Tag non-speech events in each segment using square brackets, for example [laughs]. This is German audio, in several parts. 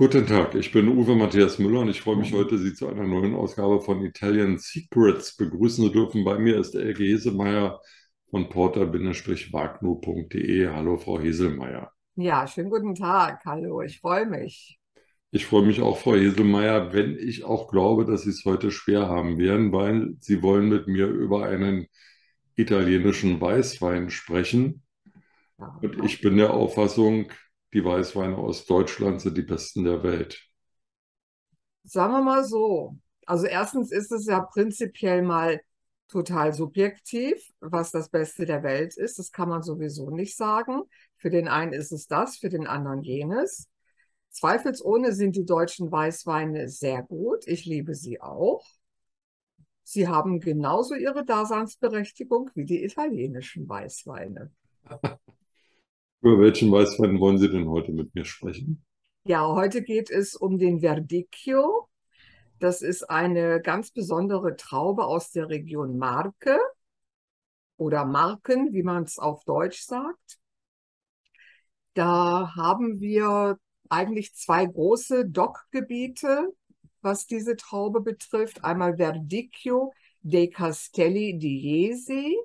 Guten Tag, ich bin Uwe Matthias Müller und ich freue mich heute, Sie zu einer neuen Ausgabe von Italian Secrets begrüßen zu dürfen. Bei mir ist Elke Heselmeier von porter-wagner.de. Hallo, Frau Heselmeier. Ja, schönen guten Tag. Hallo, ich freue mich. Ich freue mich auch, Frau Heselmeier, wenn ich auch glaube, dass Sie es heute schwer haben werden, weil Sie wollen mit mir über einen italienischen Weißwein sprechen. Und ich bin der Auffassung, die Weißweine aus Deutschland sind die besten der Welt. Sagen wir mal so. Also erstens ist es ja prinzipiell mal total subjektiv, was das Beste der Welt ist. Das kann man sowieso nicht sagen. Für den einen ist es das, für den anderen jenes. Zweifelsohne sind die deutschen Weißweine sehr gut. Ich liebe sie auch. Sie haben genauso ihre Daseinsberechtigung wie die italienischen Weißweine. [laughs] Über welchen Weißwein wollen Sie denn heute mit mir sprechen? Ja, heute geht es um den Verdicchio. Das ist eine ganz besondere Traube aus der Region Marke oder Marken, wie man es auf Deutsch sagt. Da haben wir eigentlich zwei große Dockgebiete, was diese Traube betrifft. Einmal Verdicchio dei Castelli di Jesi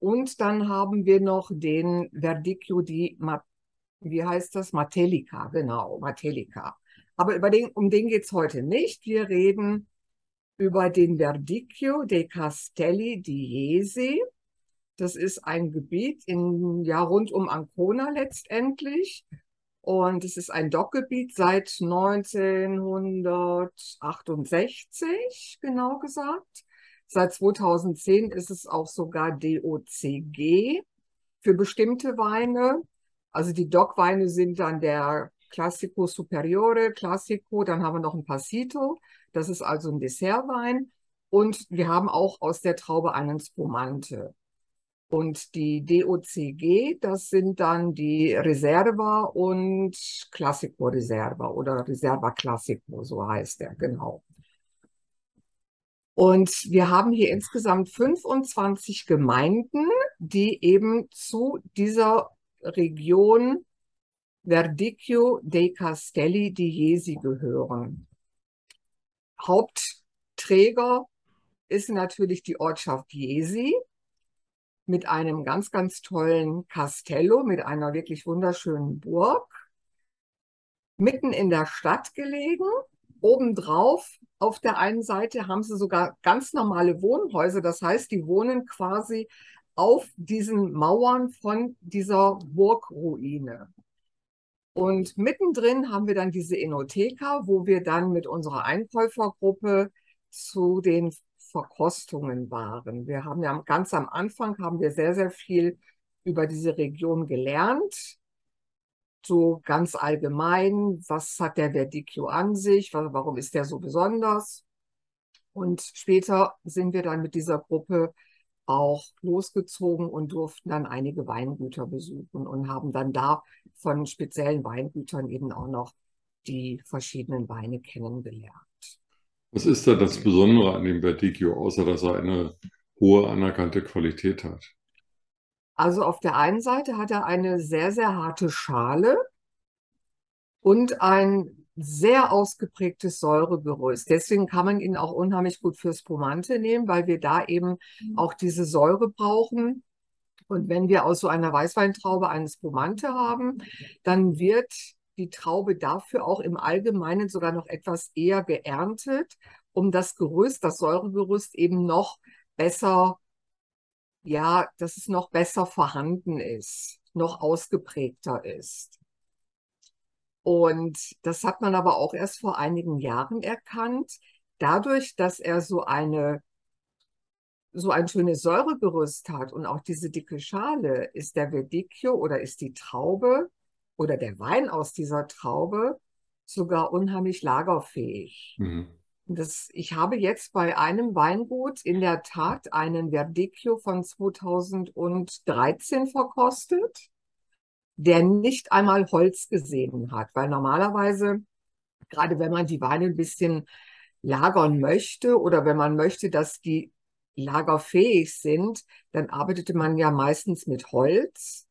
und dann haben wir noch den Verdicchio di, wie heißt das? Matelica, genau, Matelica. Aber über den, um den geht es heute nicht. Wir reden über den Verdicchio dei Castelli di Jesi. Das ist ein Gebiet in, ja, rund um Ancona letztendlich. Und es ist ein Dockgebiet seit 1968, genau gesagt. Seit 2010 ist es auch sogar DOCG für bestimmte Weine. Also die DOC-Weine sind dann der Classico Superiore, Classico, dann haben wir noch ein Passito, das ist also ein Dessertwein. Und wir haben auch aus der Traube einen Spumante. Und die DOCG, das sind dann die Reserva und Classico Reserva oder Reserva Classico, so heißt der, genau. Und wir haben hier insgesamt 25 Gemeinden, die eben zu dieser Region Verdicchio dei Castelli di Jesi gehören. Hauptträger ist natürlich die Ortschaft Jesi mit einem ganz, ganz tollen Castello, mit einer wirklich wunderschönen Burg, mitten in der Stadt gelegen Obendrauf auf der einen Seite haben sie sogar ganz normale Wohnhäuser. Das heißt, die wohnen quasi auf diesen Mauern von dieser Burgruine. Und mittendrin haben wir dann diese Enotheka, wo wir dann mit unserer Einkäufergruppe zu den Verkostungen waren. Wir haben ja ganz am Anfang haben wir sehr, sehr viel über diese Region gelernt so ganz allgemein, was hat der Verdicchio an sich, warum ist der so besonders? Und später sind wir dann mit dieser Gruppe auch losgezogen und durften dann einige Weingüter besuchen und haben dann da von speziellen Weingütern eben auch noch die verschiedenen Weine kennengelernt. Was ist da das Besondere an dem Verdicchio, außer dass er eine hohe anerkannte Qualität hat? Also auf der einen Seite hat er eine sehr, sehr harte Schale und ein sehr ausgeprägtes Säuregerüst. Deswegen kann man ihn auch unheimlich gut fürs Pomante nehmen, weil wir da eben mhm. auch diese Säure brauchen. Und wenn wir aus so einer Weißweintraube eines Pomante haben, dann wird die Traube dafür auch im Allgemeinen sogar noch etwas eher geerntet, um das Gerüst, das Säuregerüst eben noch besser ja, dass es noch besser vorhanden ist, noch ausgeprägter ist. Und das hat man aber auch erst vor einigen Jahren erkannt, dadurch, dass er so eine so ein schönes Säuregerüst hat und auch diese dicke Schale, ist der Verdicchio oder ist die Traube oder der Wein aus dieser Traube sogar unheimlich lagerfähig. Mhm. Das, ich habe jetzt bei einem Weingut in der Tat einen Verdicchio von 2013 verkostet, der nicht einmal Holz gesehen hat, weil normalerweise, gerade wenn man die Weine ein bisschen lagern möchte oder wenn man möchte, dass die lagerfähig sind, dann arbeitete man ja meistens mit Holz.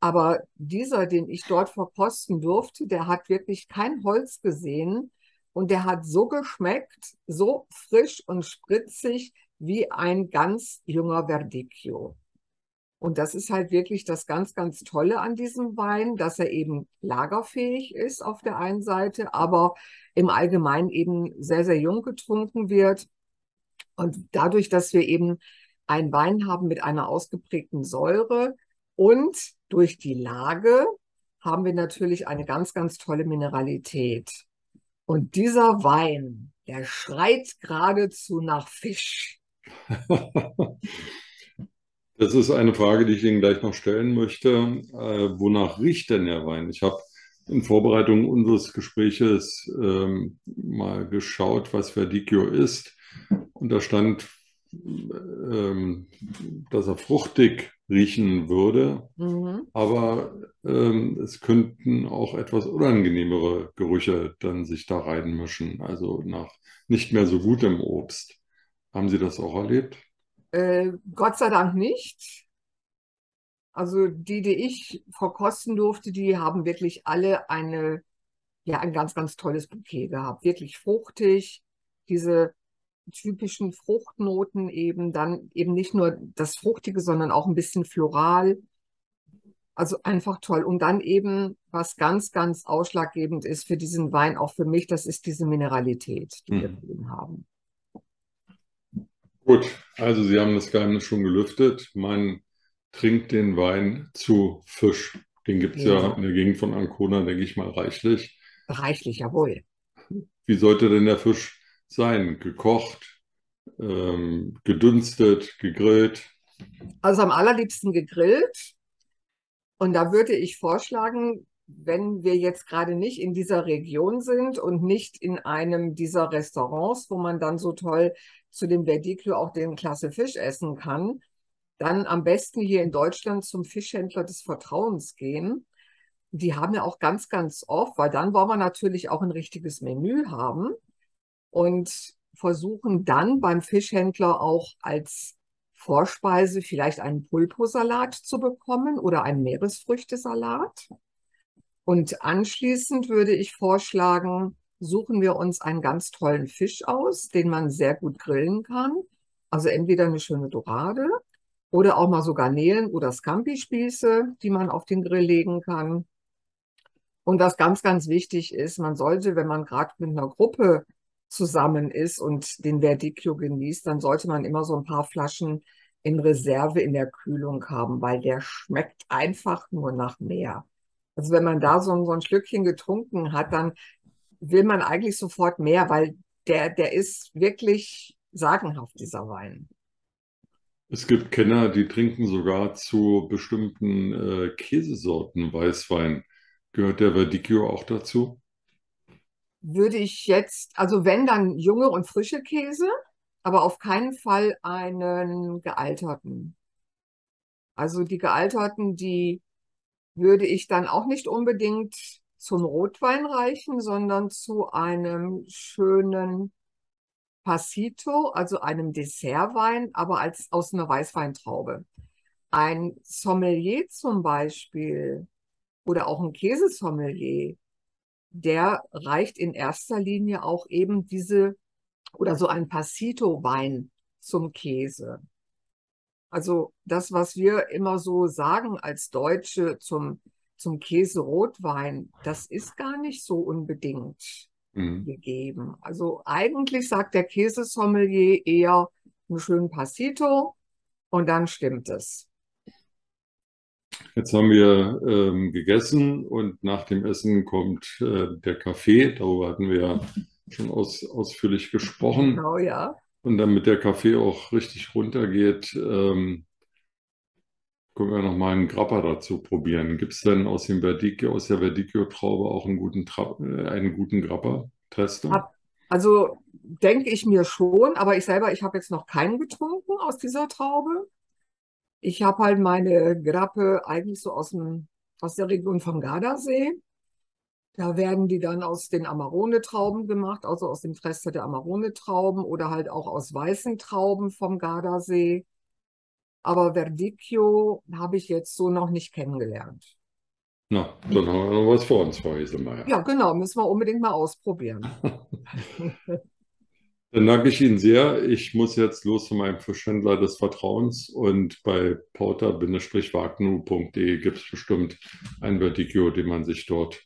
Aber dieser, den ich dort verkosten durfte, der hat wirklich kein Holz gesehen und der hat so geschmeckt, so frisch und spritzig wie ein ganz junger Verdicchio. Und das ist halt wirklich das ganz, ganz Tolle an diesem Wein, dass er eben lagerfähig ist auf der einen Seite, aber im Allgemeinen eben sehr, sehr jung getrunken wird. Und dadurch, dass wir eben einen Wein haben mit einer ausgeprägten Säure und durch die Lage haben wir natürlich eine ganz, ganz tolle Mineralität. Und dieser Wein, der schreit geradezu nach Fisch. [laughs] Das ist eine Frage, die ich Ihnen gleich noch stellen möchte. Äh, wonach riecht denn der Wein? Ich habe in Vorbereitung unseres Gespräches ähm, mal geschaut, was Verdicchio ist. Und da stand, ähm, dass er fruchtig riechen würde, mhm. aber ähm, es könnten auch etwas unangenehmere Gerüche dann sich da reinmischen, also nach nicht mehr so gutem Obst. Haben Sie das auch erlebt? Äh, Gott sei Dank nicht. Also die, die ich verkosten durfte, die haben wirklich alle eine, ja, ein ganz, ganz tolles Bouquet gehabt. Wirklich fruchtig, diese typischen Fruchtnoten eben, dann eben nicht nur das Fruchtige, sondern auch ein bisschen floral. Also einfach toll. Und dann eben, was ganz, ganz ausschlaggebend ist für diesen Wein, auch für mich, das ist diese Mineralität, die hm. wir drin haben. Gut, also Sie haben das Geheimnis schon gelüftet. Man trinkt den Wein zu Fisch. Den gibt es ja. ja in der Gegend von Ancona, denke ich mal, reichlich. Reichlich, jawohl. Wie sollte denn der Fisch sein? Gekocht, ähm, gedünstet, gegrillt? Also am allerliebsten gegrillt. Und da würde ich vorschlagen, wenn wir jetzt gerade nicht in dieser Region sind und nicht in einem dieser Restaurants, wo man dann so toll zu dem Verdicchio auch den Klasse Fisch essen kann, dann am besten hier in Deutschland zum Fischhändler des Vertrauens gehen. Die haben ja auch ganz, ganz oft, weil dann wollen wir natürlich auch ein richtiges Menü haben und versuchen dann beim Fischhändler auch als Vorspeise vielleicht einen Pulposalat zu bekommen oder einen Meeresfrüchtesalat. Und anschließend würde ich vorschlagen, suchen wir uns einen ganz tollen Fisch aus, den man sehr gut grillen kann. Also entweder eine schöne Dorade oder auch mal so Garnelen oder Scampi-Spieße, die man auf den Grill legen kann. Und was ganz, ganz wichtig ist, man sollte, wenn man gerade mit einer Gruppe zusammen ist und den Verdicchio genießt, dann sollte man immer so ein paar Flaschen in Reserve in der Kühlung haben, weil der schmeckt einfach nur nach mehr. Also wenn man da so, so ein Schlückchen getrunken hat, dann will man eigentlich sofort mehr, weil der, der ist wirklich sagenhaft, dieser Wein. Es gibt Kenner, die trinken sogar zu bestimmten äh, Käsesorten Weißwein. Gehört der Verdicchio auch dazu? Würde ich jetzt, also wenn dann junge und frische Käse, aber auf keinen Fall einen gealterten. Also die gealterten, die würde ich dann auch nicht unbedingt zum Rotwein reichen, sondern zu einem schönen Passito, also einem Dessertwein, aber als aus einer Weißweintraube. Ein Sommelier zum Beispiel oder auch ein Käsesommelier, der reicht in erster Linie auch eben diese oder so ein Passito-Wein zum Käse. Also das, was wir immer so sagen als Deutsche zum, zum Käse-Rotwein, das ist gar nicht so unbedingt mhm. gegeben. Also eigentlich sagt der Käsesommelier eher einen schönen Passito und dann stimmt es. Jetzt haben wir ähm, gegessen und nach dem Essen kommt äh, der Kaffee. Darüber hatten wir ja schon aus, ausführlich gesprochen. Genau, ja. Und damit der Kaffee auch richtig runtergeht, ähm, können wir noch mal einen Grappa dazu probieren. Gibt es denn aus dem Verdicchio, aus der Verdicchio-Traube auch einen guten, Tra äh, einen guten Grappa? Tester? Also denke ich mir schon, aber ich selber, ich habe jetzt noch keinen getrunken aus dieser Traube. Ich habe halt meine Grappe eigentlich so aus, dem, aus der Region vom Gardasee. Da werden die dann aus den Amarone-Trauben gemacht, also aus dem Trester der Amarone-Trauben oder halt auch aus weißen Trauben vom Gardasee. aber Verdicchio habe ich jetzt so noch nicht kennengelernt. Na, dann haben wir noch was vor uns, Frau Heselmeier. Ja, genau, müssen wir unbedingt mal ausprobieren. [laughs] Dann danke ich Ihnen sehr. Ich muss jetzt los zu meinem Fischhändler des Vertrauens und bei porter-wagnu.de gibt es bestimmt ein Verticchio, den man sich dort.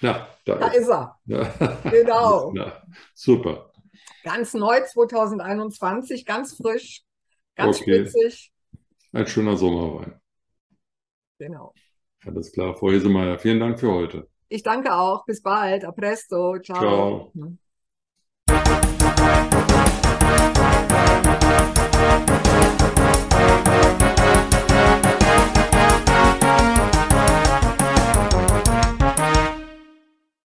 Ja, da, Da ist er. Ja. Genau. [laughs] Ja, super. Ganz neu 2021, ganz frisch, ganz Okay. spritzig. Ein schöner Sommerwein. Genau. Alles klar, Frau Heselmeier. Vielen Dank für heute. Ich danke auch. Bis bald. A presto. Ciao. Ciao. Thank